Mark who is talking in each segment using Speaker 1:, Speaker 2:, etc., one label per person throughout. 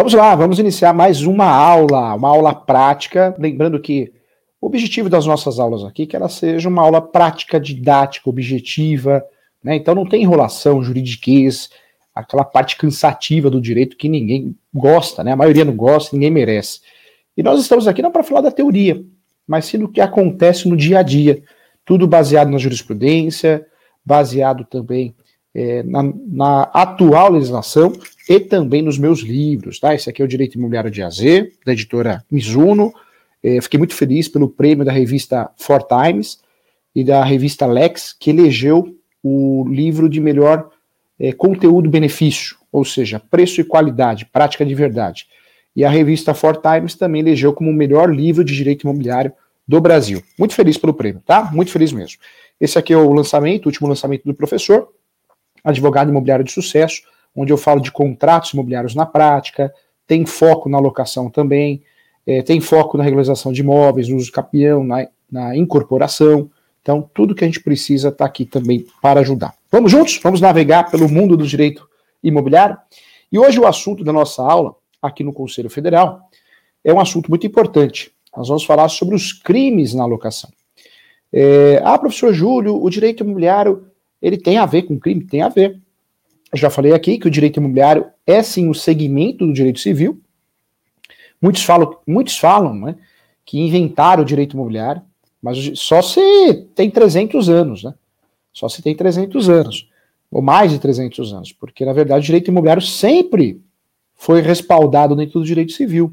Speaker 1: Vamos lá, vamos iniciar mais uma aula, uma aula prática. Lembrando que o objetivo das nossas aulas aqui é que ela seja uma aula prática, didática, objetiva, né? Então não tem enrolação, juridiquês, aquela parte cansativa do direito que ninguém gosta, né? A maioria não gosta, ninguém merece. E nós estamos aqui não para falar da teoria, mas sim do que acontece no dia a dia. Tudo baseado na jurisprudência, baseado também é, na, na, atual legislação e também nos meus livros, tá? Esse aqui é o Direito Imobiliário de AZ, da editora Mizuno. É, fiquei muito feliz pelo prêmio da revista Four Times e da revista Lex, que elegeu o livro de melhor é, conteúdo-benefício, ou seja, preço e qualidade, prática de verdade. E a revista Four Times também elegeu como o melhor livro de direito imobiliário do Brasil. Muito feliz pelo prêmio, tá? Muito feliz mesmo. Esse aqui é o lançamento, o último lançamento do professor, advogado imobiliário de sucesso, onde eu falo de contratos imobiliários na prática, tem foco na locação também, é, tem foco na regularização de imóveis, no uso capião, na, na incorporação. Então, tudo que a gente precisa está aqui também para ajudar. Vamos juntos? Vamos navegar pelo mundo do direito imobiliário? E hoje o assunto da nossa aula, aqui no Conselho Federal, é um assunto muito importante. Nós vamos falar sobre os crimes na locação. É, ah, professor Júlio, o direito imobiliário ele tem a ver com crime? Tem a ver. Já falei aqui que o direito imobiliário é sim o segmento do direito civil. Muitos falam, muitos falam né, que inventaram o direito imobiliário, mas só se tem 300 anos, né? Só se tem 300 anos, ou mais de 300 anos, porque na verdade o direito imobiliário sempre foi respaldado dentro do direito civil.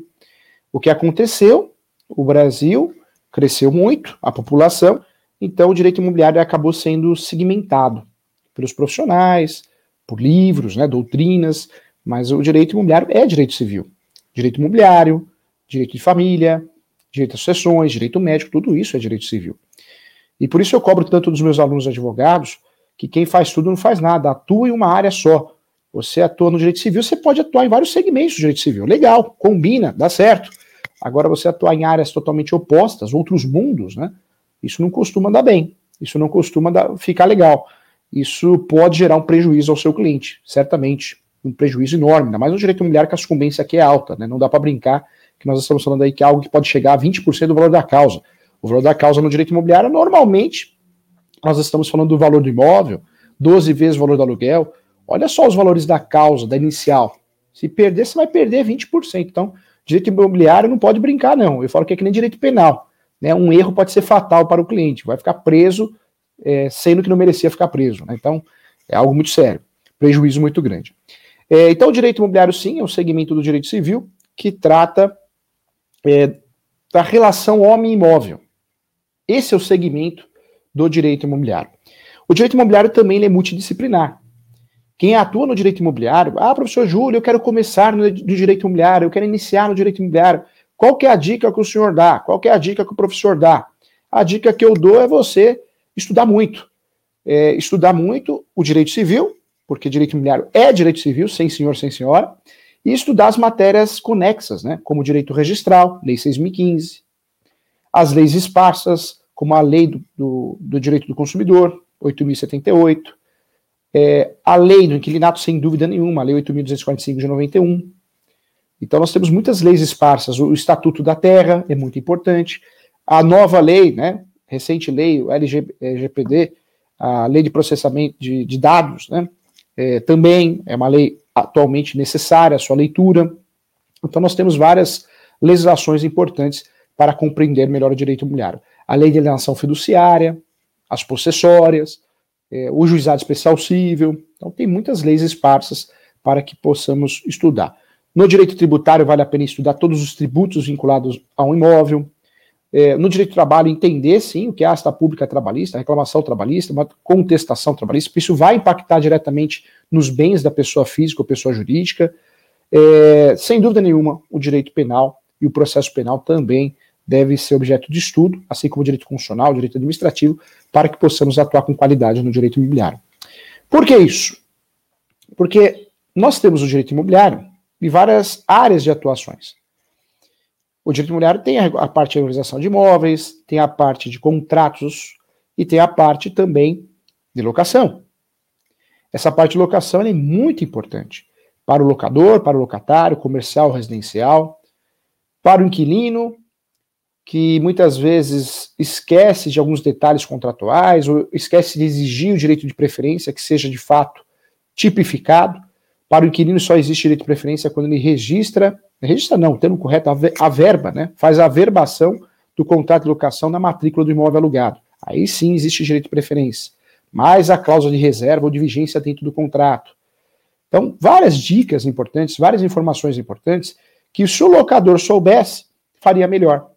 Speaker 1: O que aconteceu? O Brasil cresceu muito, a população, então, o direito imobiliário acabou sendo segmentado pelos profissionais, por livros, né, doutrinas, mas o direito imobiliário é direito civil. Direito imobiliário, direito de família, direito às sucessões, direito médico, tudo isso é direito civil. E por isso eu cobro tanto dos meus alunos advogados que quem faz tudo não faz nada, atua em uma área só. Você atua no direito civil, você pode atuar em vários segmentos do direito civil. Legal, combina, dá certo. Agora você atuar em áreas totalmente opostas, outros mundos, né? Isso não costuma dar bem, isso não costuma dar, ficar legal. Isso pode gerar um prejuízo ao seu cliente, certamente, um prejuízo enorme, ainda mais no direito imobiliário que a sucumbência aqui é alta, né? Não dá para brincar que nós estamos falando aí que é algo que pode chegar a 20% do valor da causa. O valor da causa no direito imobiliário, normalmente, nós estamos falando do valor do imóvel, 12 vezes o valor do aluguel. Olha só os valores da causa, da inicial. Se perder, você vai perder 20%. Então, direito imobiliário não pode brincar, não. Eu falo que é que nem direito penal né, um erro pode ser fatal para o cliente, vai ficar preso é, sendo que não merecia ficar preso. Né? Então, é algo muito sério, prejuízo muito grande. É, então, o direito imobiliário, sim, é um segmento do direito civil que trata é, da relação homem-imóvel. Esse é o segmento do direito imobiliário. O direito imobiliário também é multidisciplinar. Quem atua no direito imobiliário, ah, professor Júlio, eu quero começar no, direito imobiliário, eu quero iniciar no direito imobiliário. Qual que é a dica que o senhor dá? Qual que é a dica que o professor dá? A dica que eu dou é você estudar muito. É, estudar muito o direito civil, porque direito imobiliário é direito civil, sem senhor, sem senhora, e estudar as matérias conexas, né, como direito registral, lei 6.015, as leis esparsas, como a lei do, do, do direito do consumidor, 8.078, é, a lei do inquilinato, sem dúvida nenhuma, a lei 8.245 de 91, então nós temos muitas leis esparsas. O Estatuto da Terra é muito importante. A nova lei, né, recente lei, o LGPD, a lei de processamento de, de dados, né, é, também é uma lei atualmente necessária, a sua leitura. Então nós temos várias legislações importantes para compreender melhor o direito imobiliário. A lei de alienação fiduciária, as possessórias, é, o juizado especial civil. Então tem muitas leis esparsas para que possamos estudar. No direito tributário, vale a pena estudar todos os tributos vinculados a um imóvel. É, no direito do trabalho, entender sim o que é a asta pública trabalhista, a reclamação trabalhista, uma contestação trabalhista, porque isso vai impactar diretamente nos bens da pessoa física ou pessoa jurídica. É, sem dúvida nenhuma, o direito penal e o processo penal também deve ser objeto de estudo, assim como o direito constitucional, o direito administrativo, para que possamos atuar com qualidade no direito imobiliário. Por que isso? Porque nós temos o direito imobiliário e várias áreas de atuações. O direito imobiliário tem a parte de regularização de imóveis, tem a parte de contratos e tem a parte também de locação. Essa parte de locação é muito importante, para o locador, para o locatário, comercial, residencial, para o inquilino, que muitas vezes esquece de alguns detalhes contratuais ou esquece de exigir o direito de preferência que seja de fato tipificado. Para o inquilino só existe direito de preferência quando ele registra, registra não, termo correto, a verba, né? Faz a verbação do contrato de locação na matrícula do imóvel alugado. Aí sim existe direito de preferência. Mais a cláusula de reserva ou de vigência dentro do contrato. Então, várias dicas importantes, várias informações importantes que se o locador soubesse, faria melhor.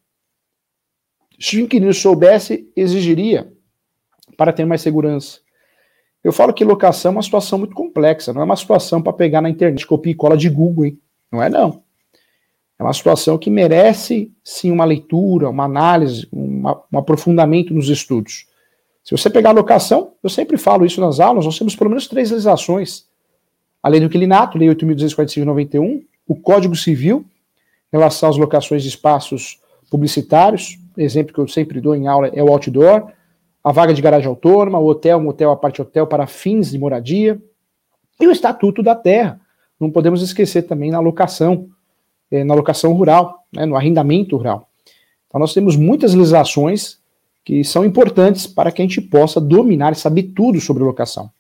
Speaker 1: Se o inquilino soubesse, exigiria para ter mais segurança. Eu falo que locação é uma situação muito complexa, não é uma situação para pegar na internet copia e cola de Google, hein? Não é não. É uma situação que merece sim uma leitura, uma análise, uma, um aprofundamento nos estudos. Se você pegar a locação, eu sempre falo isso nas aulas, nós temos pelo menos três legislações. A lei do inquilinato, lei 8.245 de 91, o Código Civil, em relação às locações de espaços publicitários, exemplo que eu sempre dou em aula é o outdoor, a vaga de garagem autônoma, o hotel, motel, a parte hotel para fins de moradia, e o Estatuto da Terra. Não podemos esquecer também na locação, é, na locação rural, né, no arrendamento rural. Então nós temos muitas legislações que são importantes para que a gente possa dominar e saber tudo sobre locação.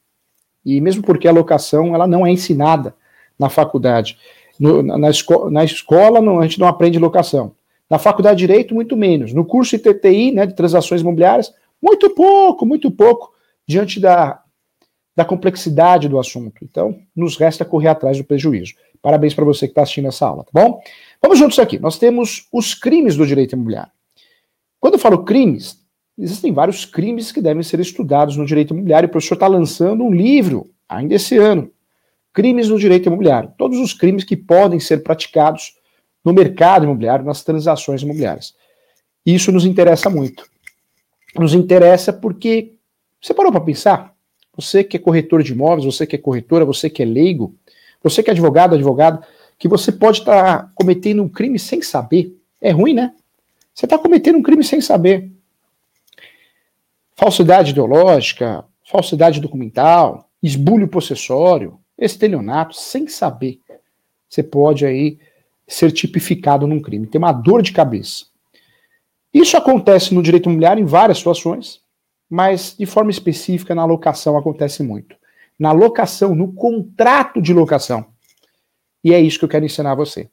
Speaker 1: E mesmo porque a locação ela não é ensinada na faculdade. No, na, esco na escola não, a gente não aprende locação. Na faculdade de Direito, muito menos. No curso ITTI, né, de transações imobiliárias, muito pouco, muito pouco, diante da, da complexidade do assunto. Então, nos resta correr atrás do prejuízo. Parabéns para você que está assistindo essa aula, tá bom? Vamos juntos aqui. Nós temos os crimes do direito imobiliário. Quando eu falo crimes, existem vários crimes que devem ser estudados no direito imobiliário. O professor está lançando um livro, ainda esse ano, Crimes no Direito Imobiliário. Todos os crimes que podem ser praticados no mercado imobiliário, nas transações imobiliárias. Isso nos interessa muito. Nos interessa porque você parou para pensar? Você que é corretor de imóveis, você que é corretora, você que é leigo, você que é advogado, advogada, que você pode estar tá cometendo um crime sem saber. É ruim, né? Você está cometendo um crime sem saber falsidade ideológica, falsidade documental, esbulho possessório, estelionato, sem saber. Você pode aí ser tipificado num crime, ter uma dor de cabeça. Isso acontece no direito imobiliário em várias situações, mas de forma específica na locação acontece muito. Na locação, no contrato de locação. E é isso que eu quero ensinar a você.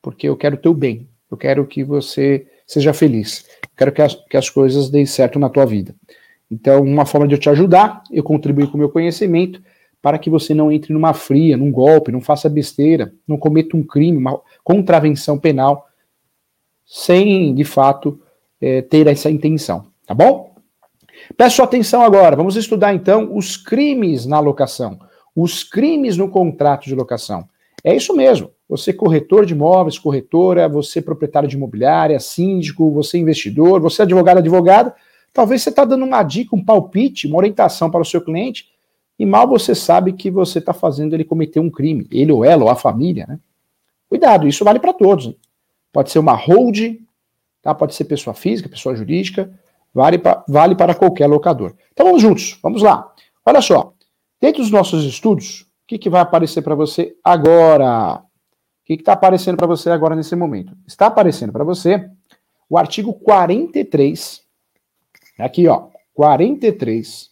Speaker 1: Porque eu quero o teu bem. Eu quero que você seja feliz. Eu quero que as, que as coisas deem certo na tua vida. Então, uma forma de eu te ajudar, eu contribuir com o meu conhecimento para que você não entre numa fria, num golpe, não faça besteira, não cometa um crime, uma contravenção penal, sem, de fato, é, ter essa intenção. Tá bom? Peço atenção agora. Vamos estudar, então, os crimes na locação, os crimes no contrato de locação. É isso mesmo. Você corretor de imóveis, corretora, você proprietário de imobiliária, síndico, você investidor, você advogado, advogada, Talvez você está dando uma dica, um palpite, uma orientação para o seu cliente, e mal você sabe que você está fazendo ele cometer um crime, ele ou ela, ou a família, né? Cuidado, isso vale para todos. Né? Pode ser uma hold, tá? pode ser pessoa física, pessoa jurídica, vale, pra, vale para qualquer locador. Então vamos juntos, vamos lá. Olha só, dentro dos nossos estudos, o que, que vai aparecer para você agora? O que está aparecendo para você agora nesse momento? Está aparecendo para você o artigo 43 Aqui, ó, 43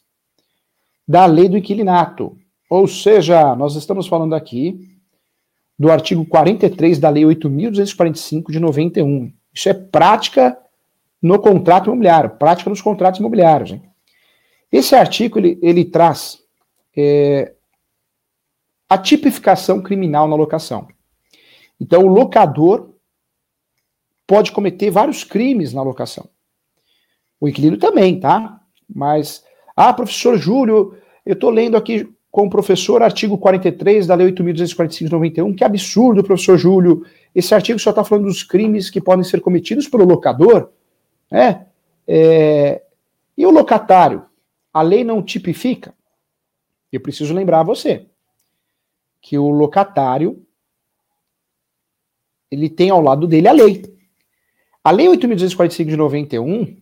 Speaker 1: da lei do inquilinato. Ou seja, nós estamos falando aqui do artigo 43 da lei 8.245 de 91. Isso é prática no contrato imobiliário, prática nos contratos imobiliários. Hein? Esse artigo ele, ele traz é, a tipificação criminal na locação. Então, o locador pode cometer vários crimes na locação. O inquilino também, tá? Mas, ah, professor Júlio, eu estou lendo aqui com o professor artigo 43 da Lei 8.245 de 91. Que absurdo, professor Júlio. Esse artigo só está falando dos crimes que podem ser cometidos pelo locador, né? É, e o locatário? A lei não tipifica? Eu preciso lembrar a você que o locatário ele tem ao lado dele a lei. A Lei 8.245 de 91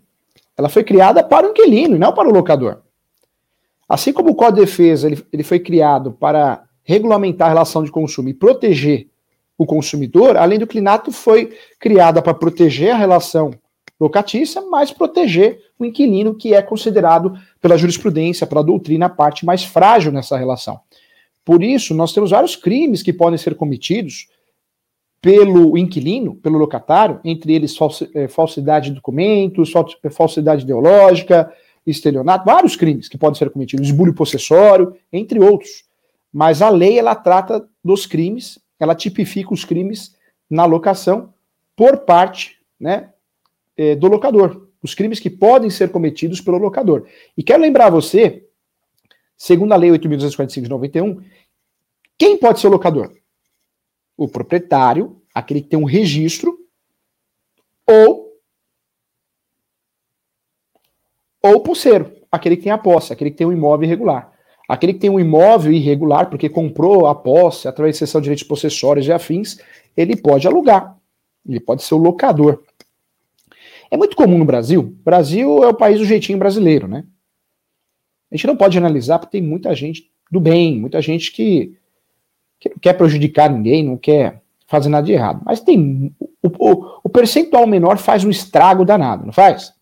Speaker 1: ela foi criada para o inquilino não para o locador. Assim como o Código de Defesa ele, ele foi criado para regulamentar a relação de consumo e proteger o consumidor, além do clinato foi criada para proteger a relação locatícia, mas proteger o inquilino, que é considerado pela jurisprudência, pela doutrina, a parte mais frágil nessa relação. Por isso, nós temos vários crimes que podem ser cometidos pelo inquilino, pelo locatário, entre eles é, falsidade de documentos, é, falsidade ideológica, estelionato, vários crimes que podem ser cometidos, esbulho possessório, entre outros. Mas a lei ela trata dos crimes, ela tipifica os crimes na locação por parte né, é, do locador, os crimes que podem ser cometidos pelo locador. E quero lembrar você, segundo a Lei 8.245 de 91, quem pode ser o locador? O proprietário, aquele que tem um registro, ou ou pulseiro, aquele que tem a posse, aquele que tem um imóvel irregular. Aquele que tem um imóvel irregular, porque comprou a posse através de cessão de direitos possessórios e afins, ele pode alugar. Ele pode ser o locador. É muito comum no Brasil. Brasil é o país do jeitinho brasileiro, né? A gente não pode analisar porque tem muita gente do bem, muita gente que, que não quer prejudicar ninguém, não quer fazer nada de errado. Mas tem. O, o, o percentual menor faz um estrago danado, não faz?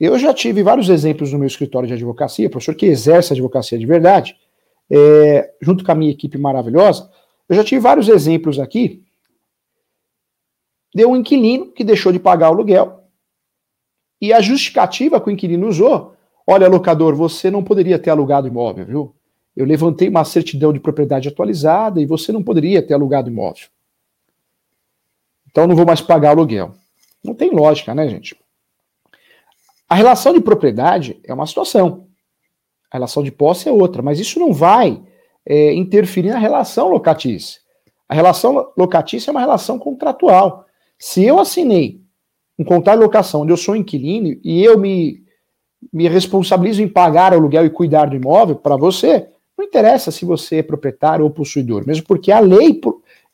Speaker 1: Eu já tive vários exemplos no meu escritório de advocacia, professor que exerce advocacia de verdade, é, junto com a minha equipe maravilhosa. Eu já tive vários exemplos aqui de um inquilino que deixou de pagar o aluguel e a justificativa que o inquilino usou, olha, locador, você não poderia ter alugado imóvel, viu? Eu levantei uma certidão de propriedade atualizada e você não poderia ter alugado imóvel. Então não vou mais pagar aluguel. Não tem lógica, né, gente? A relação de propriedade é uma situação. A relação de posse é outra, mas isso não vai é, interferir na relação locatícia. A relação locatícia é uma relação contratual. Se eu assinei um contrato de locação onde eu sou inquilino e eu me, me responsabilizo em pagar aluguel e cuidar do imóvel para você, não interessa se você é proprietário ou possuidor, mesmo porque a lei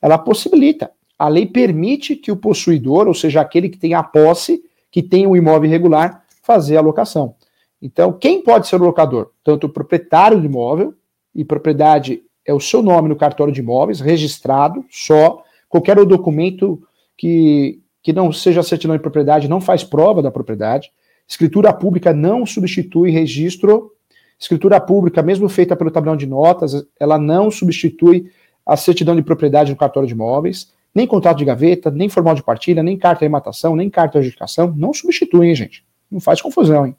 Speaker 1: ela possibilita, a lei permite que o possuidor, ou seja, aquele que tem a posse, que tem um imóvel irregular, fazer a locação. Então, quem pode ser o locador? Tanto o proprietário do imóvel, e propriedade é o seu nome no cartório de imóveis, registrado só, qualquer documento que, que não seja certidão de propriedade não faz prova da propriedade. Escritura pública não substitui registro. Escritura pública, mesmo feita pelo tabelão de notas, ela não substitui a certidão de propriedade no cartório de imóveis. Nem contrato de gaveta, nem formal de partilha, nem carta de matação, nem carta de adjudicação. Não substituem, gente. Não faz confusão, hein?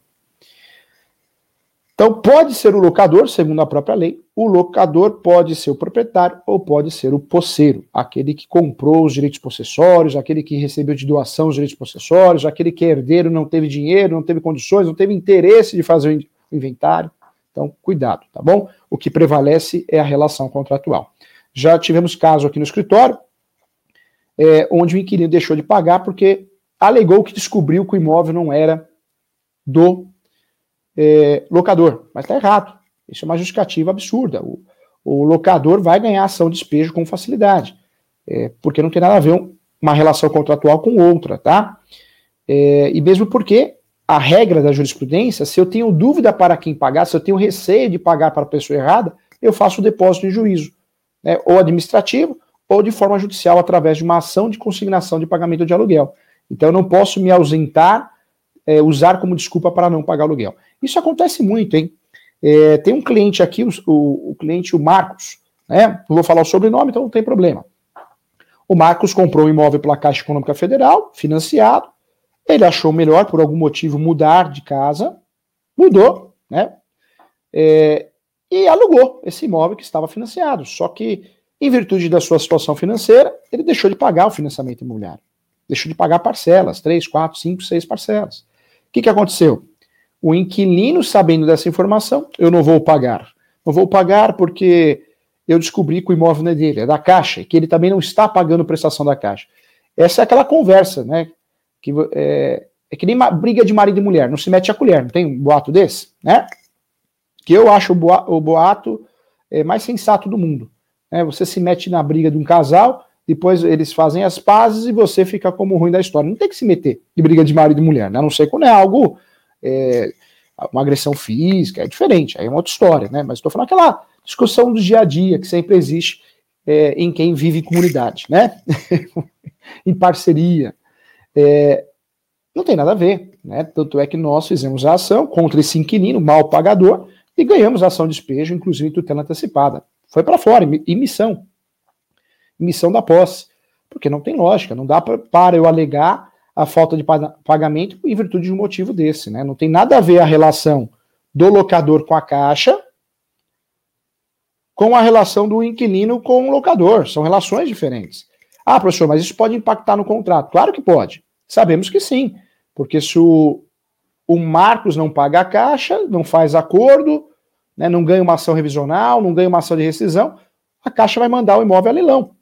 Speaker 1: Então, pode ser o locador, segundo a própria lei, o locador pode ser o proprietário ou pode ser o posseiro, aquele que comprou os direitos possessórios, aquele que recebeu de doação os direitos possessórios, aquele que é herdeiro, não teve dinheiro, não teve condições, não teve interesse de fazer o inventário. Então, cuidado, tá bom? O que prevalece é a relação contratual. Já tivemos caso aqui no escritório, é, onde o inquilino deixou de pagar porque alegou que descobriu que o imóvel não era do é, locador, mas está errado. Isso é uma justificativa absurda. O, o, locador vai ganhar ação de despejo com facilidade, é, porque não tem nada a ver uma relação contratual com outra, tá? É, e mesmo porque a regra da jurisprudência, se eu tenho dúvida para quem pagar, se eu tenho receio de pagar para a pessoa errada, eu faço o depósito em juízo, né, ou administrativo, ou de forma judicial, através de uma ação de consignação de pagamento de aluguel. Então eu não posso me ausentar, é, usar como desculpa para não pagar aluguel. Isso acontece muito, hein? É, tem um cliente aqui, o, o, o, cliente, o Marcos, né? Não vou falar o sobrenome, então não tem problema. O Marcos comprou um imóvel pela Caixa Econômica Federal, financiado. Ele achou melhor, por algum motivo, mudar de casa, mudou, né? É, e alugou esse imóvel que estava financiado. Só que, em virtude da sua situação financeira, ele deixou de pagar o financiamento imobiliário. Deixou de pagar parcelas, três, quatro, cinco, seis parcelas. O que, que aconteceu? O inquilino, sabendo dessa informação, eu não vou pagar. Não vou pagar porque eu descobri que o imóvel não é dele, é da Caixa, e que ele também não está pagando prestação da Caixa. Essa é aquela conversa, né? Que é, é que nem briga de marido e mulher, não se mete a colher, não tem um boato desse, né? Que eu acho o, boato, o boato é, mais sensato do mundo. Né? Você se mete na briga de um casal, depois eles fazem as pazes e você fica como ruim da história. Não tem que se meter de briga de marido e mulher, né? A não sei quando é algo é, uma agressão física, é diferente, aí é uma outra história, né? Mas estou falando aquela, discussão do dia a dia que sempre existe é, em quem vive em comunidade, né? em parceria. É, não tem nada a ver, né? Tanto é que nós fizemos a ação contra esse inquilino mal pagador e ganhamos a ação de despejo, inclusive tutela antecipada. Foi para fora, em missão. Missão da posse. Porque não tem lógica, não dá pra, para eu alegar a falta de pagamento em virtude de um motivo desse, né? Não tem nada a ver a relação do locador com a caixa com a relação do inquilino com o locador. São relações diferentes. Ah, professor, mas isso pode impactar no contrato? Claro que pode. Sabemos que sim. Porque se o, o Marcos não paga a caixa, não faz acordo, né, não ganha uma ação revisional, não ganha uma ação de rescisão, a caixa vai mandar o imóvel a leilão.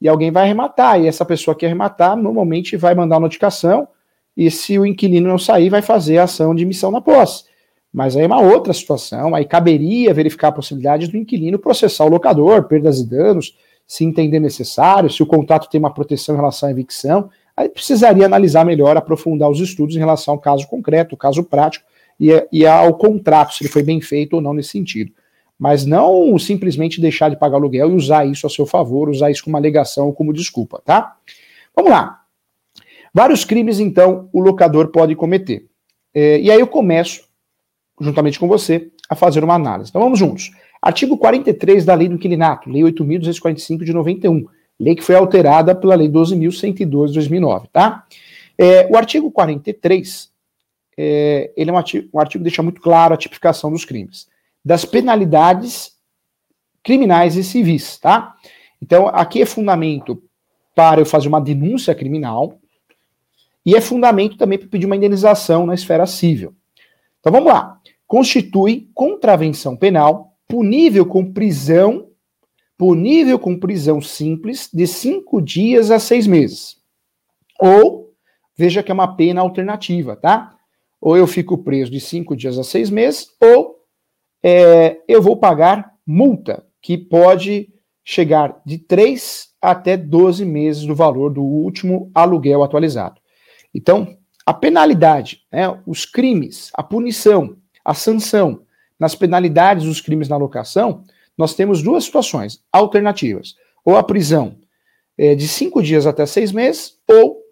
Speaker 1: E alguém vai arrematar. E essa pessoa que arrematar, normalmente vai mandar notificação. E se o inquilino não sair, vai fazer a ação de emissão na posse. Mas aí é uma outra situação, aí caberia verificar a possibilidade do inquilino processar o locador, perdas e danos, se entender necessário, se o contrato tem uma proteção em relação à evicção, aí precisaria analisar melhor, aprofundar os estudos em relação ao caso concreto, o caso prático, e, e ao contrato, se ele foi bem feito ou não nesse sentido. Mas não simplesmente deixar de pagar aluguel e usar isso a seu favor, usar isso como alegação como desculpa, tá? Vamos lá. Vários crimes, então, o locador pode cometer. É, e aí eu começo juntamente com você, a fazer uma análise. Então vamos juntos. Artigo 43 da Lei do Inquilinato, Lei 8.245 de 91, lei que foi alterada pela Lei 12.102 de 2009, tá? É, o artigo 43, é, ele é um artigo, um artigo que deixa muito claro a tipificação dos crimes, das penalidades criminais e civis, tá? Então, aqui é fundamento para eu fazer uma denúncia criminal e é fundamento também para pedir uma indenização na esfera civil. Então vamos lá. Constitui contravenção penal punível com prisão, punível com prisão simples de cinco dias a seis meses. Ou, veja que é uma pena alternativa, tá? Ou eu fico preso de cinco dias a seis meses, ou é, eu vou pagar multa, que pode chegar de três até 12 meses do valor do último aluguel atualizado. Então, a penalidade, né, os crimes, a punição, a sanção nas penalidades dos crimes na locação, nós temos duas situações alternativas. Ou a prisão é, de cinco dias até seis meses, ou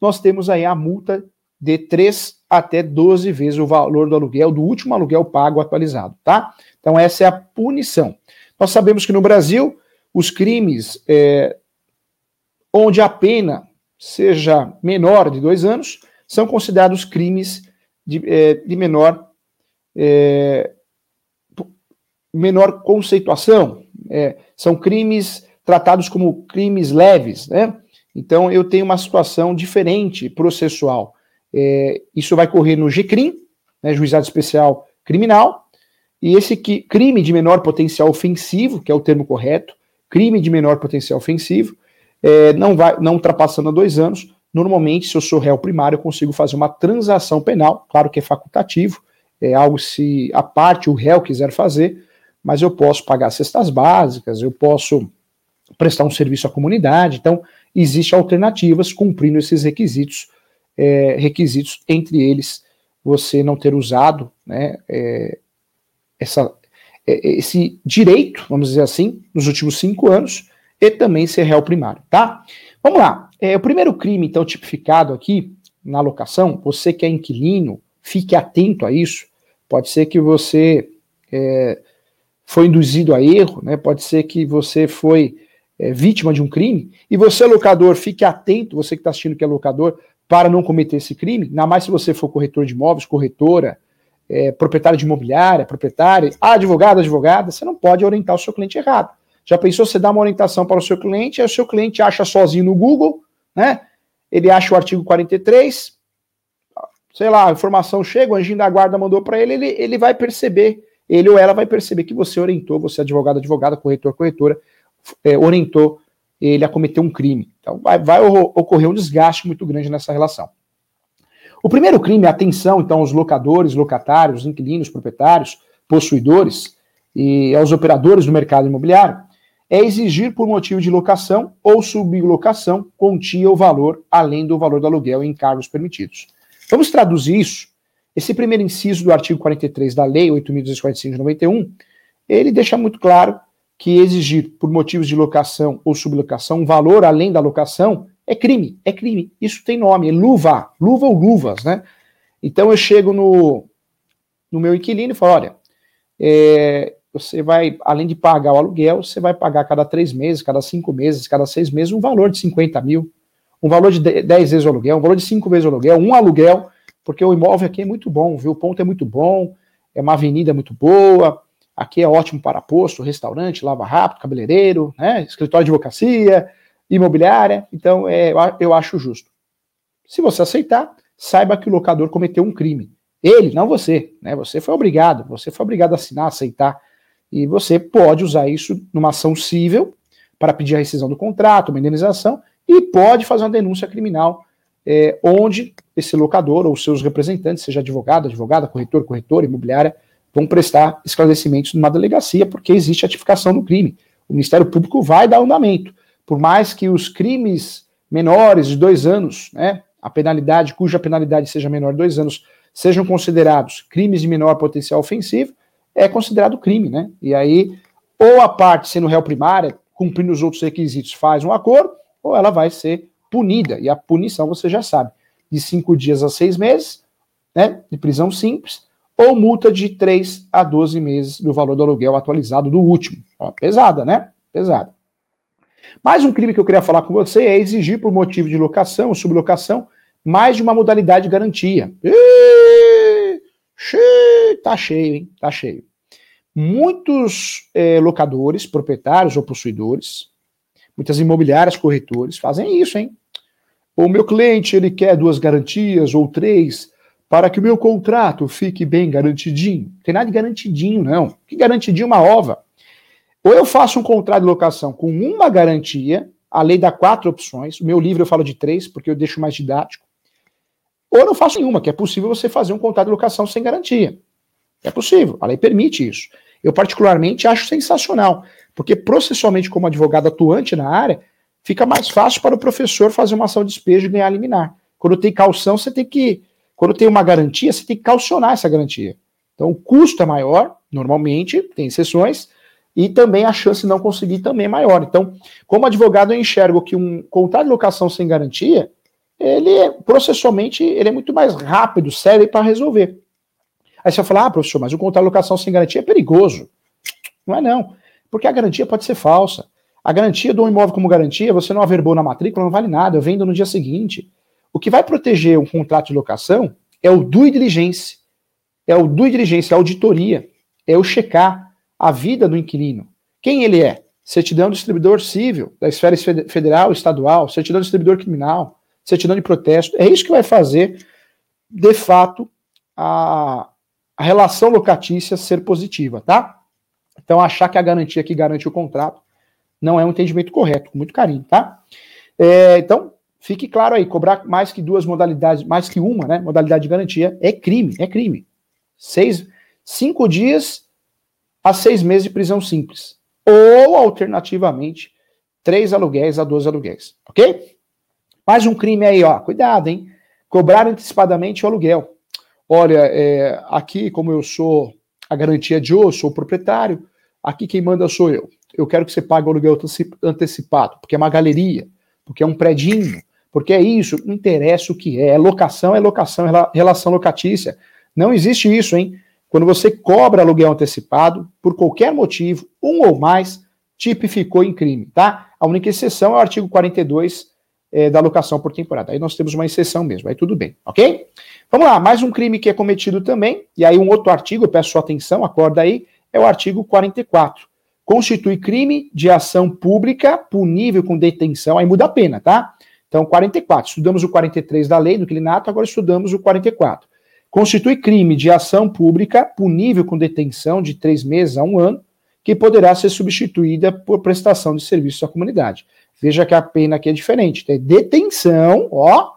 Speaker 1: nós temos aí a multa de três até 12 vezes o valor do aluguel, do último aluguel pago atualizado, tá? Então, essa é a punição. Nós sabemos que no Brasil, os crimes é, onde a pena seja menor de dois anos, são considerados crimes de, é, de menor, é, menor conceituação, é, são crimes tratados como crimes leves, né? Então eu tenho uma situação diferente processual. É, isso vai correr no GCRIM, né, Juizado Especial Criminal, e esse que, crime de menor potencial ofensivo, que é o termo correto, crime de menor potencial ofensivo, é, não vai, não ultrapassando a dois anos, Normalmente, se eu sou réu primário, eu consigo fazer uma transação penal, claro que é facultativo, é algo se a parte, o réu quiser fazer, mas eu posso pagar cestas básicas, eu posso prestar um serviço à comunidade, então existem alternativas cumprindo esses requisitos, é, requisitos, entre eles você não ter usado né, é, essa, é, esse direito, vamos dizer assim, nos últimos cinco anos, e também ser réu primário, tá? Vamos lá. É, o primeiro crime, então, tipificado aqui na locação, você que é inquilino, fique atento a isso. Pode ser que você é, foi induzido a erro, né? pode ser que você foi é, vítima de um crime, e você, locador, fique atento, você que está assistindo que é locador, para não cometer esse crime, ainda mais se você for corretor de imóveis, corretora, é, proprietário de imobiliária, proprietária, advogado, advogada, você não pode orientar o seu cliente errado. Já pensou você dar uma orientação para o seu cliente, aí o seu cliente acha sozinho no Google, né? Ele acha o artigo 43, sei lá, a informação chega, o anjinho da guarda mandou para ele, ele, ele vai perceber, ele ou ela vai perceber que você orientou, você é advogado, advogada, corretor, corretora, é, orientou ele a cometer um crime. Então vai, vai ocorrer um desgaste muito grande nessa relação. O primeiro crime, atenção então aos locadores, locatários, inquilinos, proprietários, possuidores e aos operadores do mercado imobiliário, é exigir por motivo de locação ou sublocação quantia ou valor além do valor do aluguel em encargos permitidos. Vamos traduzir isso? Esse primeiro inciso do artigo 43 da Lei 8.245 de 91, ele deixa muito claro que exigir por motivos de locação ou sublocação um valor além da locação é crime, é crime. Isso tem nome, é luva, luva ou luvas, né? Então eu chego no, no meu inquilino e falo, olha, é, você vai, além de pagar o aluguel, você vai pagar cada três meses, cada cinco meses, cada seis meses, um valor de 50 mil, um valor de 10 vezes o aluguel, um valor de cinco vezes o aluguel, um aluguel, porque o imóvel aqui é muito bom, viu? O ponto é muito bom, é uma avenida muito boa, aqui é ótimo para posto, restaurante, lava rápido, cabeleireiro, né? escritório de advocacia, imobiliária, então é, eu acho justo. Se você aceitar, saiba que o locador cometeu um crime. Ele, não você, né? Você foi obrigado, você foi obrigado a assinar, aceitar. E você pode usar isso numa ação civil para pedir a rescisão do contrato, uma indenização, e pode fazer uma denúncia criminal é, onde esse locador ou seus representantes, seja advogado, advogada, corretor, corretora, imobiliária, vão prestar esclarecimentos numa delegacia, porque existe atificação do crime. O Ministério Público vai dar andamento. Por mais que os crimes menores de dois anos, né, a penalidade, cuja penalidade seja menor de dois anos, sejam considerados crimes de menor potencial ofensivo, é considerado crime, né? E aí, ou a parte sendo réu primária, cumprindo os outros requisitos, faz um acordo, ou ela vai ser punida. E a punição, você já sabe, de cinco dias a seis meses, né? De prisão simples, ou multa de três a 12 meses do valor do aluguel atualizado do último. Pesada, né? Pesada. Mais um crime que eu queria falar com você é exigir por motivo de locação ou sublocação mais de uma modalidade de garantia. Tá cheio, hein? Tá cheio. Muitos é, locadores, proprietários ou possuidores, muitas imobiliárias, corretores, fazem isso, hein? O meu cliente ele quer duas garantias ou três para que o meu contrato fique bem garantidinho. Tem nada de garantidinho, não. Que garantidinho uma ova. Ou eu faço um contrato de locação com uma garantia, a lei dá quatro opções. O meu livro eu falo de três, porque eu deixo mais didático. Ou eu não faço nenhuma, que é possível você fazer um contrato de locação sem garantia. É possível, a lei permite isso. Eu, particularmente, acho sensacional, porque processualmente, como advogado atuante na área, fica mais fácil para o professor fazer uma ação de despejo e ganhar liminar. Quando tem caução, você tem que. Quando tem uma garantia, você tem que caucionar essa garantia. Então, o custo é maior, normalmente, tem exceções, e também a chance de não conseguir também é maior. Então, como advogado, eu enxergo que um contrato de locação sem garantia, ele é, processualmente, ele é muito mais rápido, sério para resolver. Aí você vai falar, ah, professor, mas o contrato de locação sem garantia é perigoso. Não é não, porque a garantia pode ser falsa. A garantia do imóvel como garantia, você não averbou na matrícula, não vale nada, eu vendo no dia seguinte. O que vai proteger um contrato de locação é o due diligence, é o due diligence, a auditoria, é o checar, a vida do inquilino. Quem ele é? Certidão do distribuidor civil, da esfera federal, estadual, certidão do distribuidor criminal, certidão de protesto. É isso que vai fazer, de fato, a, a relação locatícia ser positiva, tá? Então, achar que a garantia que garante o contrato não é um entendimento correto, com muito carinho, tá? É, então, fique claro aí, cobrar mais que duas modalidades, mais que uma, né, modalidade de garantia, é crime, é crime. Seis, cinco dias a seis meses de prisão simples. Ou, alternativamente, três aluguéis a 12 aluguéis. Ok? Mais um crime aí, ó. Cuidado, hein? Cobrar antecipadamente o aluguel. Olha, é, aqui, como eu sou a garantia de eu sou o proprietário, aqui quem manda sou eu. Eu quero que você pague o aluguel antecipado, porque é uma galeria, porque é um predinho, porque é isso, interessa o que é. É locação, é locação, relação locatícia. Não existe isso, hein? Quando você cobra aluguel antecipado, por qualquer motivo, um ou mais, tipificou em crime, tá? A única exceção é o artigo 42 é, da locação por temporada. Aí nós temos uma exceção mesmo, aí tudo bem, ok? Vamos lá, mais um crime que é cometido também, e aí um outro artigo, eu peço sua atenção, acorda aí, é o artigo 44. Constitui crime de ação pública punível com detenção, aí muda a pena, tá? Então, 44. Estudamos o 43 da lei do inclinato, agora estudamos o 44 constitui crime de ação pública punível com detenção de três meses a um ano, que poderá ser substituída por prestação de serviço à comunidade. Veja que a pena aqui é diferente. Tem detenção, ó.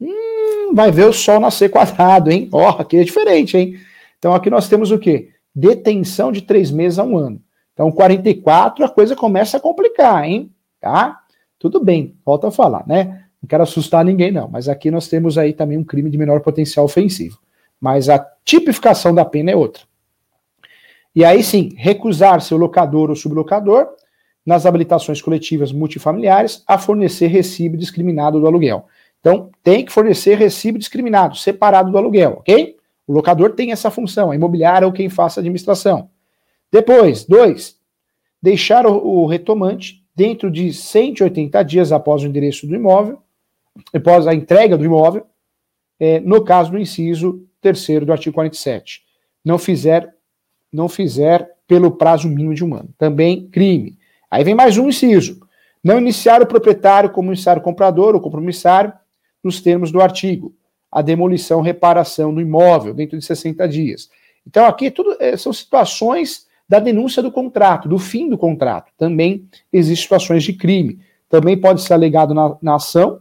Speaker 1: Hum, vai ver o sol nascer quadrado, hein? Ó, aqui é diferente, hein? Então aqui nós temos o quê? Detenção de três meses a um ano. Então, 44, a coisa começa a complicar, hein? Tá? Tudo bem, volta a falar, né? Não quero assustar ninguém, não, mas aqui nós temos aí também um crime de menor potencial ofensivo. Mas a tipificação da pena é outra. E aí sim, recusar seu locador ou sublocador nas habilitações coletivas multifamiliares a fornecer recibo discriminado do aluguel. Então, tem que fornecer recibo discriminado, separado do aluguel, ok? O locador tem essa função, a imobiliária ou quem faça a administração. Depois, dois, deixar o, o retomante dentro de 180 dias após o endereço do imóvel, após a entrega do imóvel, é, no caso do inciso terceiro do artigo 47. Não fizer, não fizer pelo prazo mínimo de um ano. Também crime. Aí vem mais um inciso. Não iniciar o proprietário como iniciar o comprador ou compromissário nos termos do artigo. A demolição, reparação do imóvel dentro de 60 dias. Então, aqui tudo é, são situações da denúncia do contrato, do fim do contrato. Também existem situações de crime. Também pode ser alegado na, na ação,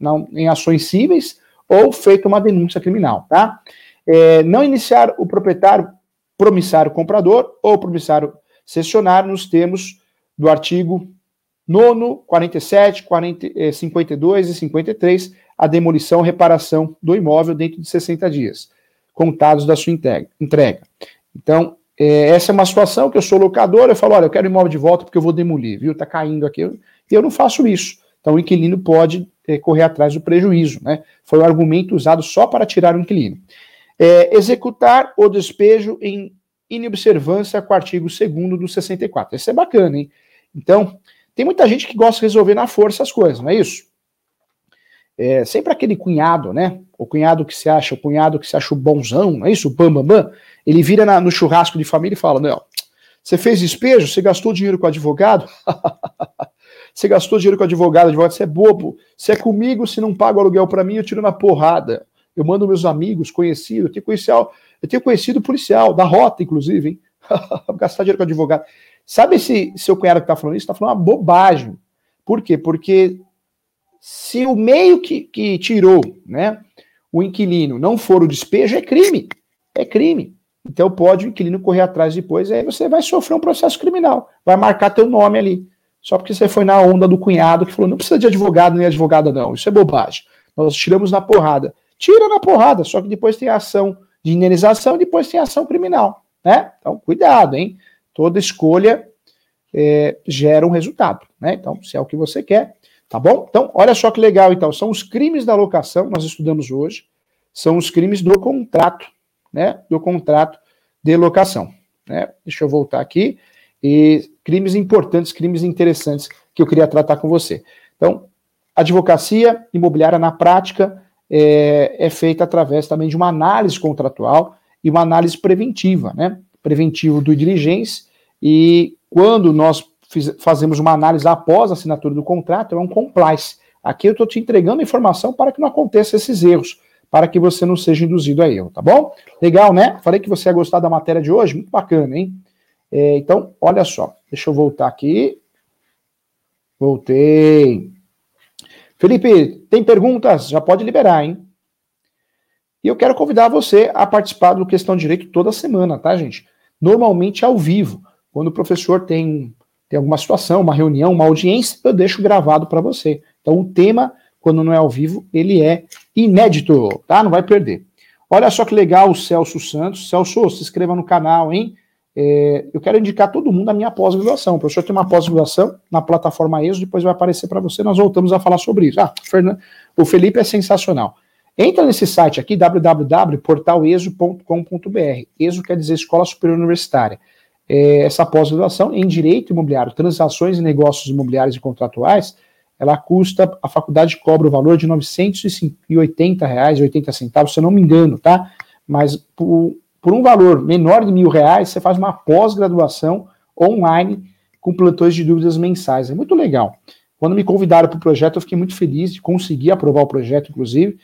Speaker 1: na, em ações cíveis, ou feita uma denúncia criminal, tá? É, não iniciar o proprietário promissário comprador ou promissário cessionário nos termos do artigo 9, 47, 40, 52 e 53, a demolição reparação do imóvel dentro de 60 dias, contados da sua entrega. Então, é, essa é uma situação que eu sou locador, eu falo, olha, eu quero imóvel de volta porque eu vou demolir, viu? Tá caindo aqui. E eu não faço isso. Então, o inquilino pode é, correr atrás do prejuízo, né? Foi o um argumento usado só para tirar o inquilino. É, executar o despejo em inobservância com o artigo 2 do 64. Isso é bacana, hein? Então, tem muita gente que gosta de resolver na força as coisas, não é isso? É, sempre aquele cunhado, né? O cunhado que se acha, o cunhado que se acha o bonzão, é isso? O bam, bam, bam. Ele vira na, no churrasco de família e fala: Não, você fez despejo, você gastou dinheiro com advogado? você gastou dinheiro com advogado, advogado, você é bobo. Você é comigo, se não paga o aluguel para mim, eu tiro na porrada. Eu mando meus amigos, conhecidos, eu tenho conhecido, eu tenho conhecido policial, da rota, inclusive, hein? gastar dinheiro com advogado. Sabe esse seu cunhado que tá falando isso? Tá falando uma bobagem. Por quê? Porque se o meio que, que tirou né, o inquilino não for o despejo, é crime. É crime. Então pode o inquilino correr atrás depois, aí você vai sofrer um processo criminal. Vai marcar teu nome ali. Só porque você foi na onda do cunhado que falou, não precisa de advogado nem advogada, não. Isso é bobagem. Nós tiramos na porrada. Tira na porrada, só que depois tem ação de indenização e depois tem ação criminal. Né? Então, cuidado, hein? Toda escolha é, gera um resultado. Né? Então, se é o que você quer, Tá bom? Então, olha só que legal, então. São os crimes da locação, nós estudamos hoje, são os crimes do contrato, né? Do contrato de locação. Né? Deixa eu voltar aqui. E crimes importantes, crimes interessantes que eu queria tratar com você. Então, advocacia imobiliária na prática é, é feita através também de uma análise contratual e uma análise preventiva, né? Preventivo do diligência e quando nós fiz, fazemos uma análise após a assinatura do contrato, é um compliance. Aqui eu estou te entregando informação para que não aconteça esses erros, para que você não seja induzido a erro, tá bom? Legal, né? Falei que você ia gostar da matéria de hoje, muito bacana, hein? É, então, olha só, deixa eu voltar aqui. Voltei. Felipe, tem perguntas? Já pode liberar, hein? E eu quero convidar você a participar do Questão Direito toda semana, tá, gente? Normalmente ao vivo, quando o professor tem tem alguma situação, uma reunião, uma audiência, eu deixo gravado para você. Então o tema, quando não é ao vivo, ele é inédito, tá? Não vai perder. Olha só que legal o Celso Santos. Celso, se inscreva no canal, hein? É, eu quero indicar todo mundo a minha pós-graduação. O professor tem uma pós-graduação na plataforma ESO, depois vai aparecer para você, nós voltamos a falar sobre isso. Ah, Fernando, o Felipe é sensacional. Entra nesse site aqui, www.portaleso.com.br. ESO quer dizer Escola Superior Universitária é, essa pós-graduação em Direito Imobiliário, Transações e Negócios Imobiliários e Contratuais, ela custa, a faculdade cobra o valor de 980 reais, 80 centavos, se eu não me engano, tá? Mas por, por um valor menor de mil reais, você faz uma pós-graduação online com plantões de dúvidas mensais. É muito legal. Quando me convidaram para o projeto, eu fiquei muito feliz de conseguir aprovar o projeto, inclusive,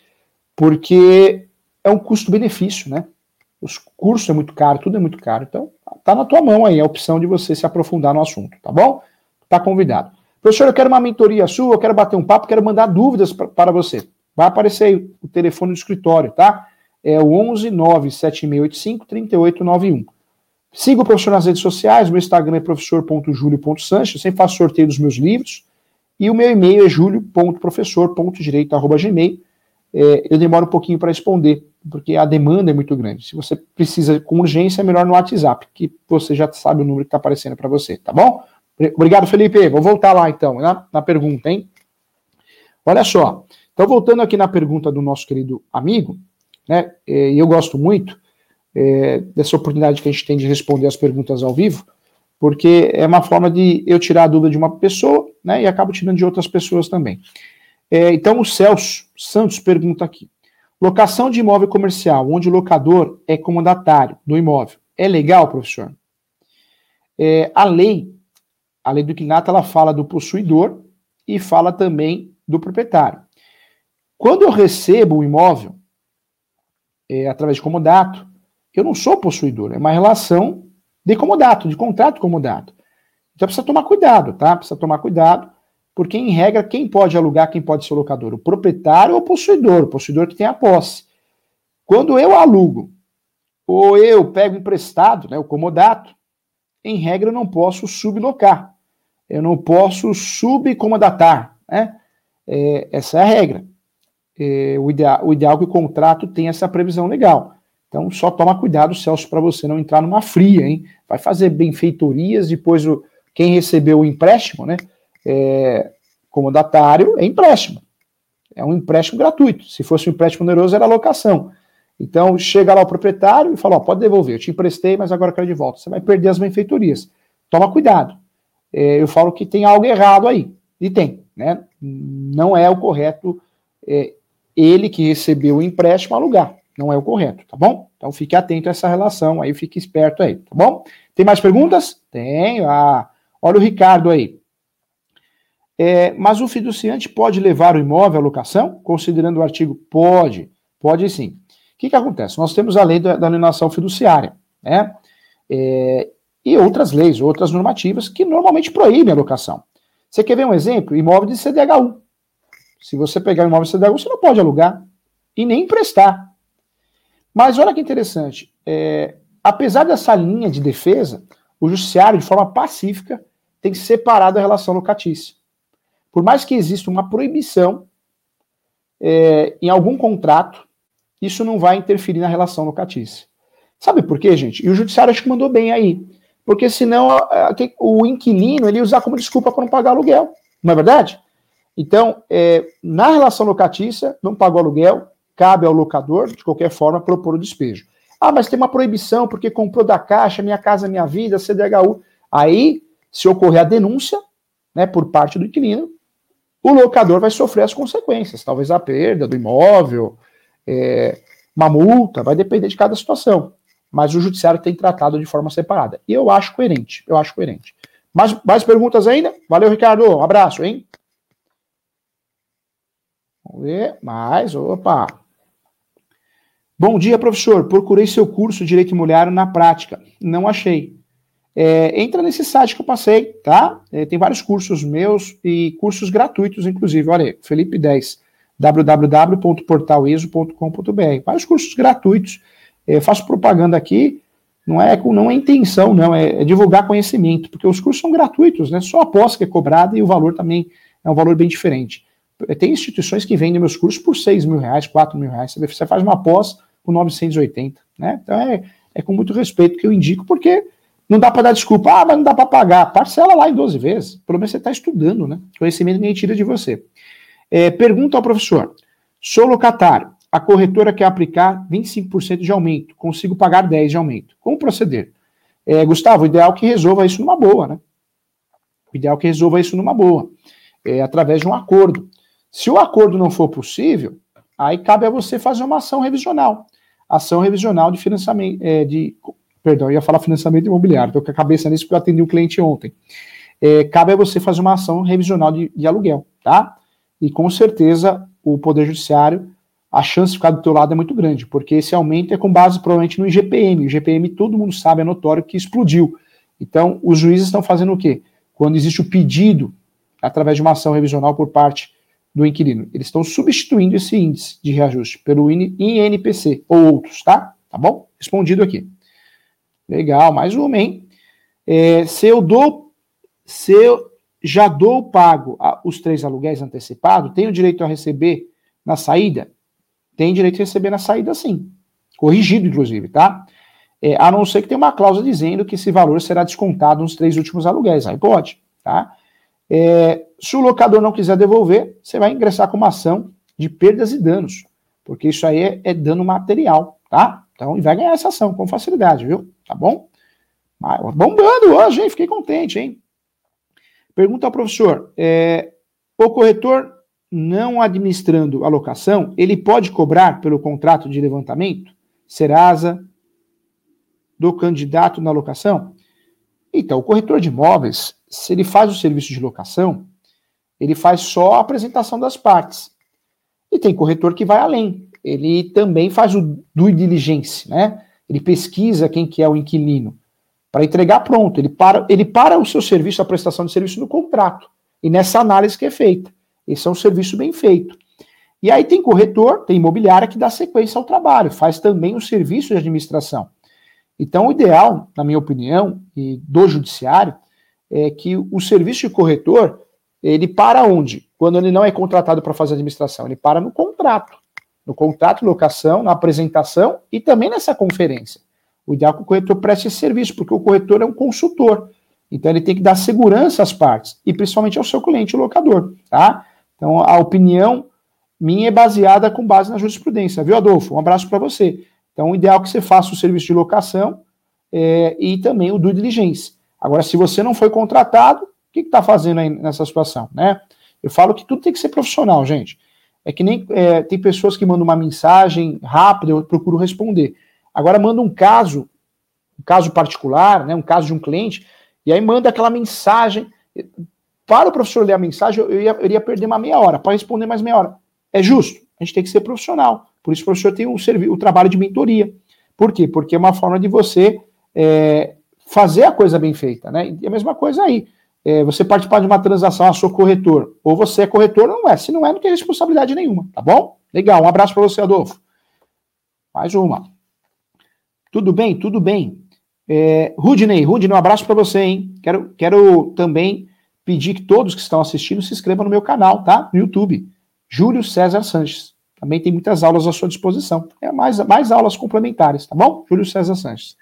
Speaker 1: porque é um custo-benefício, né? Os cursos é muito caro, tudo é muito caro. Então, tá na tua mão aí a opção de você se aprofundar no assunto, tá bom? Tá convidado. Professor, eu quero uma mentoria sua, eu quero bater um papo, quero mandar dúvidas para você. Vai aparecer aí o telefone do escritório, tá? É o 11 97685 3891. Siga o professor nas redes sociais, meu Instagram é professor.julio.sanches, eu sempre faço sorteio dos meus livros, e o meu e-mail é julio.professor.direito.gmail. é, eu demoro um pouquinho para responder, porque a demanda é muito grande. Se você precisa com urgência, é melhor no WhatsApp, que você já sabe o número que está aparecendo para você, tá bom? Obrigado, Felipe. Vou voltar lá então, na, na pergunta, hein? Olha só. Então, voltando aqui na pergunta do nosso querido amigo, né? É, e eu gosto muito é, dessa oportunidade que a gente tem de responder as perguntas ao vivo, porque é uma forma de eu tirar a dúvida de uma pessoa, né? E acabo tirando de outras pessoas também. É, então, o Celso Santos pergunta aqui: locação de imóvel comercial, onde o locador é comandatário do imóvel, é legal, professor? É, a lei, a lei do inquilinato, ela fala do possuidor e fala também do proprietário. Quando eu recebo o imóvel é, através de comodato, eu não sou possuidor, é uma relação de comodato, de contrato comodato. Então precisa tomar cuidado, tá? Precisa tomar cuidado porque, em regra, quem pode alugar, quem pode ser o locador? O proprietário ou o possuidor? O possuidor que tem a posse. Quando eu alugo, ou eu pego emprestado, né, o comodato, em regra, eu não posso sublocar. Eu não posso subcomodatar. Né? É, essa é a regra. É, o, ideal, o ideal é que o contrato tenha essa previsão legal. Então, só toma cuidado, Celso, para você não entrar numa fria, hein? Vai fazer benfeitorias, depois o, quem recebeu o empréstimo, né? É, comodatário é empréstimo. É um empréstimo gratuito. Se fosse um empréstimo oneroso, era locação. Então, chega lá o proprietário e fala: ó, pode devolver, eu te emprestei, mas agora eu quero de volta. Você vai perder as benfeitorias. Toma cuidado. É, eu falo que tem algo errado aí. E tem, né? Não é o correto é, ele que recebeu o empréstimo alugar. Não é o correto, tá bom? Então fique atento a essa relação aí, fique esperto aí, tá bom? Tem mais perguntas? Tem. Ah, olha o Ricardo aí. É, mas o fiduciante pode levar o imóvel à locação? Considerando o artigo, pode, pode sim. O que, que acontece? Nós temos a lei da, da alienação fiduciária, né? É, e outras leis, outras normativas que normalmente proíbem a locação. Você quer ver um exemplo? Imóvel de CDHU. Se você pegar um imóvel de CDHU, você não pode alugar e nem emprestar. Mas olha que interessante. É, apesar dessa linha de defesa, o judiciário, de forma pacífica, tem separado a relação locatícia. Por mais que exista uma proibição é, em algum contrato, isso não vai interferir na relação locatícia. Sabe por quê, gente? E o judiciário acho que mandou bem aí. Porque senão o inquilino ele usar como desculpa para não pagar aluguel. Não é verdade? Então, é, na relação locatícia, não pagou aluguel, cabe ao locador, de qualquer forma, propor o despejo. Ah, mas tem uma proibição porque comprou da Caixa, Minha Casa Minha Vida, CDHU. Aí, se ocorrer a denúncia né, por parte do inquilino, o locador vai sofrer as consequências, talvez a perda do imóvel, é, uma multa, vai depender de cada situação. Mas o judiciário tem tratado de forma separada. E eu acho coerente, eu acho coerente. Mais, mais perguntas ainda? Valeu, Ricardo. Um abraço, hein? Vamos ver. Mais, opa. Bom dia, professor. Procurei seu curso Direito Imobiliário na prática. Não achei. É, entra nesse site que eu passei, tá? É, tem vários cursos meus e cursos gratuitos, inclusive. Olha aí, Felipe 10, www.portaleso.com.br. Vários cursos gratuitos. É, faço propaganda aqui, não é com não é intenção, não, é, é, divulgar conhecimento, porque os cursos são gratuitos, né? Só a posse que é cobrada e o valor também é um valor bem diferente. É, tem instituições que vendem meus cursos por 6 mil reais, 4 mil reais. Você faz uma pós por 980, né? Então é, é com muito respeito que eu indico, porque não dá para dar desculpa, ah, mas não dá para pagar. Parcela lá em 12 vezes. Pelo menos você está estudando, né? Conhecimento ninguém tira de você. É, pergunta ao professor: sou locatário, a corretora quer aplicar 25% de aumento, consigo pagar 10% de aumento. Como proceder? É, Gustavo, o ideal é que resolva isso numa boa, né? O ideal é que resolva isso numa boa, é, através de um acordo. Se o acordo não for possível, aí cabe a você fazer uma ação revisional. Ação revisional de financiamento, é, de Perdão, ia falar financiamento imobiliário, estou com a cabeça nisso porque eu atendi um cliente ontem. É, cabe a você fazer uma ação revisional de, de, aluguel, tá? E com certeza o Poder Judiciário, a chance de ficar do teu lado é muito grande, porque esse aumento é com base provavelmente no IGPM. O IGPM todo mundo sabe, é notório que explodiu. Então, os juízes estão fazendo o quê? Quando existe o pedido, através de uma ação revisional por parte do inquilino, eles estão substituindo esse índice de reajuste pelo INPC ou outros, tá? Tá bom? Respondido aqui. Legal, mais uma, hein? É, se eu dou, se eu já dou pago a, os três aluguéis antecipados, tenho direito a receber na saída? tem direito a receber na saída sim. Corrigido, inclusive, tá? É, a não ser que tenha uma cláusula dizendo que esse valor será descontado nos três últimos aluguéis. Aí pode, tá? É, se o locador não quiser devolver, você vai ingressar com uma ação de perdas e danos, porque isso aí é, é dano material, tá? Então, e vai ganhar essa ação com facilidade, viu? Tá bom? Bombando hoje, hein? Fiquei contente, hein? Pergunta ao professor: é, o corretor não administrando a locação, ele pode cobrar pelo contrato de levantamento, Serasa, do candidato na locação? Então, o corretor de imóveis, se ele faz o serviço de locação, ele faz só a apresentação das partes. E tem corretor que vai além. Ele também faz o due diligence, né? Ele pesquisa quem que é o inquilino para entregar pronto. Ele para, ele para o seu serviço, a prestação de serviço no contrato. E nessa análise que é feita. Esse é um serviço bem feito. E aí tem corretor, tem imobiliária que dá sequência ao trabalho, faz também o serviço de administração. Então, o ideal, na minha opinião, e do judiciário, é que o serviço de corretor, ele para onde? Quando ele não é contratado para fazer administração, ele para no contrato. No contrato locação, na apresentação e também nessa conferência. O ideal é que o corretor preste esse serviço, porque o corretor é um consultor. Então ele tem que dar segurança às partes, e principalmente ao seu cliente, o locador, tá? Então a opinião minha é baseada com base na jurisprudência, viu, Adolfo? Um abraço para você. Então, o ideal é que você faça o serviço de locação é, e também o due diligence. Agora, se você não foi contratado, o que está fazendo aí nessa situação, né? Eu falo que tudo tem que ser profissional, gente. É que nem é, tem pessoas que mandam uma mensagem rápida, eu procuro responder. Agora manda um caso, um caso particular, né, um caso de um cliente, e aí manda aquela mensagem. Para o professor ler a mensagem, eu, ia, eu iria perder uma meia hora, para responder mais meia hora. É justo? A gente tem que ser profissional. Por isso o professor tem o, o trabalho de mentoria. Por quê? Porque é uma forma de você é, fazer a coisa bem feita, né? E a mesma coisa aí. É, você participar de uma transação, a sou corretor, ou você é corretor não é. Se não é, não tem responsabilidade nenhuma, tá bom? Legal, um abraço para você, Adolfo. Mais uma. Tudo bem? Tudo bem. É, Rudney, Rudney, um abraço para você, hein? Quero, quero também pedir que todos que estão assistindo se inscrevam no meu canal, tá? No YouTube. Júlio César Sanches. Também tem muitas aulas à sua disposição. É mais, mais aulas complementares, tá bom? Júlio César Sanches.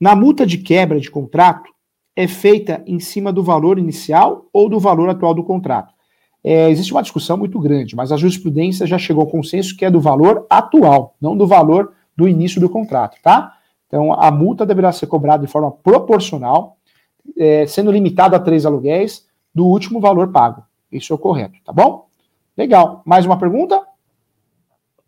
Speaker 1: Na multa de quebra de contrato, é feita em cima do valor inicial ou do valor atual do contrato? É, existe uma discussão muito grande, mas a jurisprudência já chegou ao consenso que é do valor atual, não do valor do início do contrato, tá? Então, a multa deverá ser cobrada de forma proporcional, é, sendo limitada a três aluguéis do último valor pago. Isso é o correto, tá bom? Legal. Mais uma pergunta?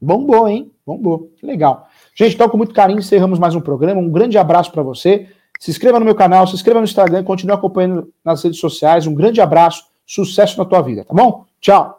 Speaker 1: Bombou, hein? Bombou. Legal. Gente, então, com muito carinho, encerramos mais um programa. Um grande abraço para você. Se inscreva no meu canal, se inscreva no Instagram, continue acompanhando nas redes sociais. Um grande abraço, sucesso na tua vida, tá bom? Tchau.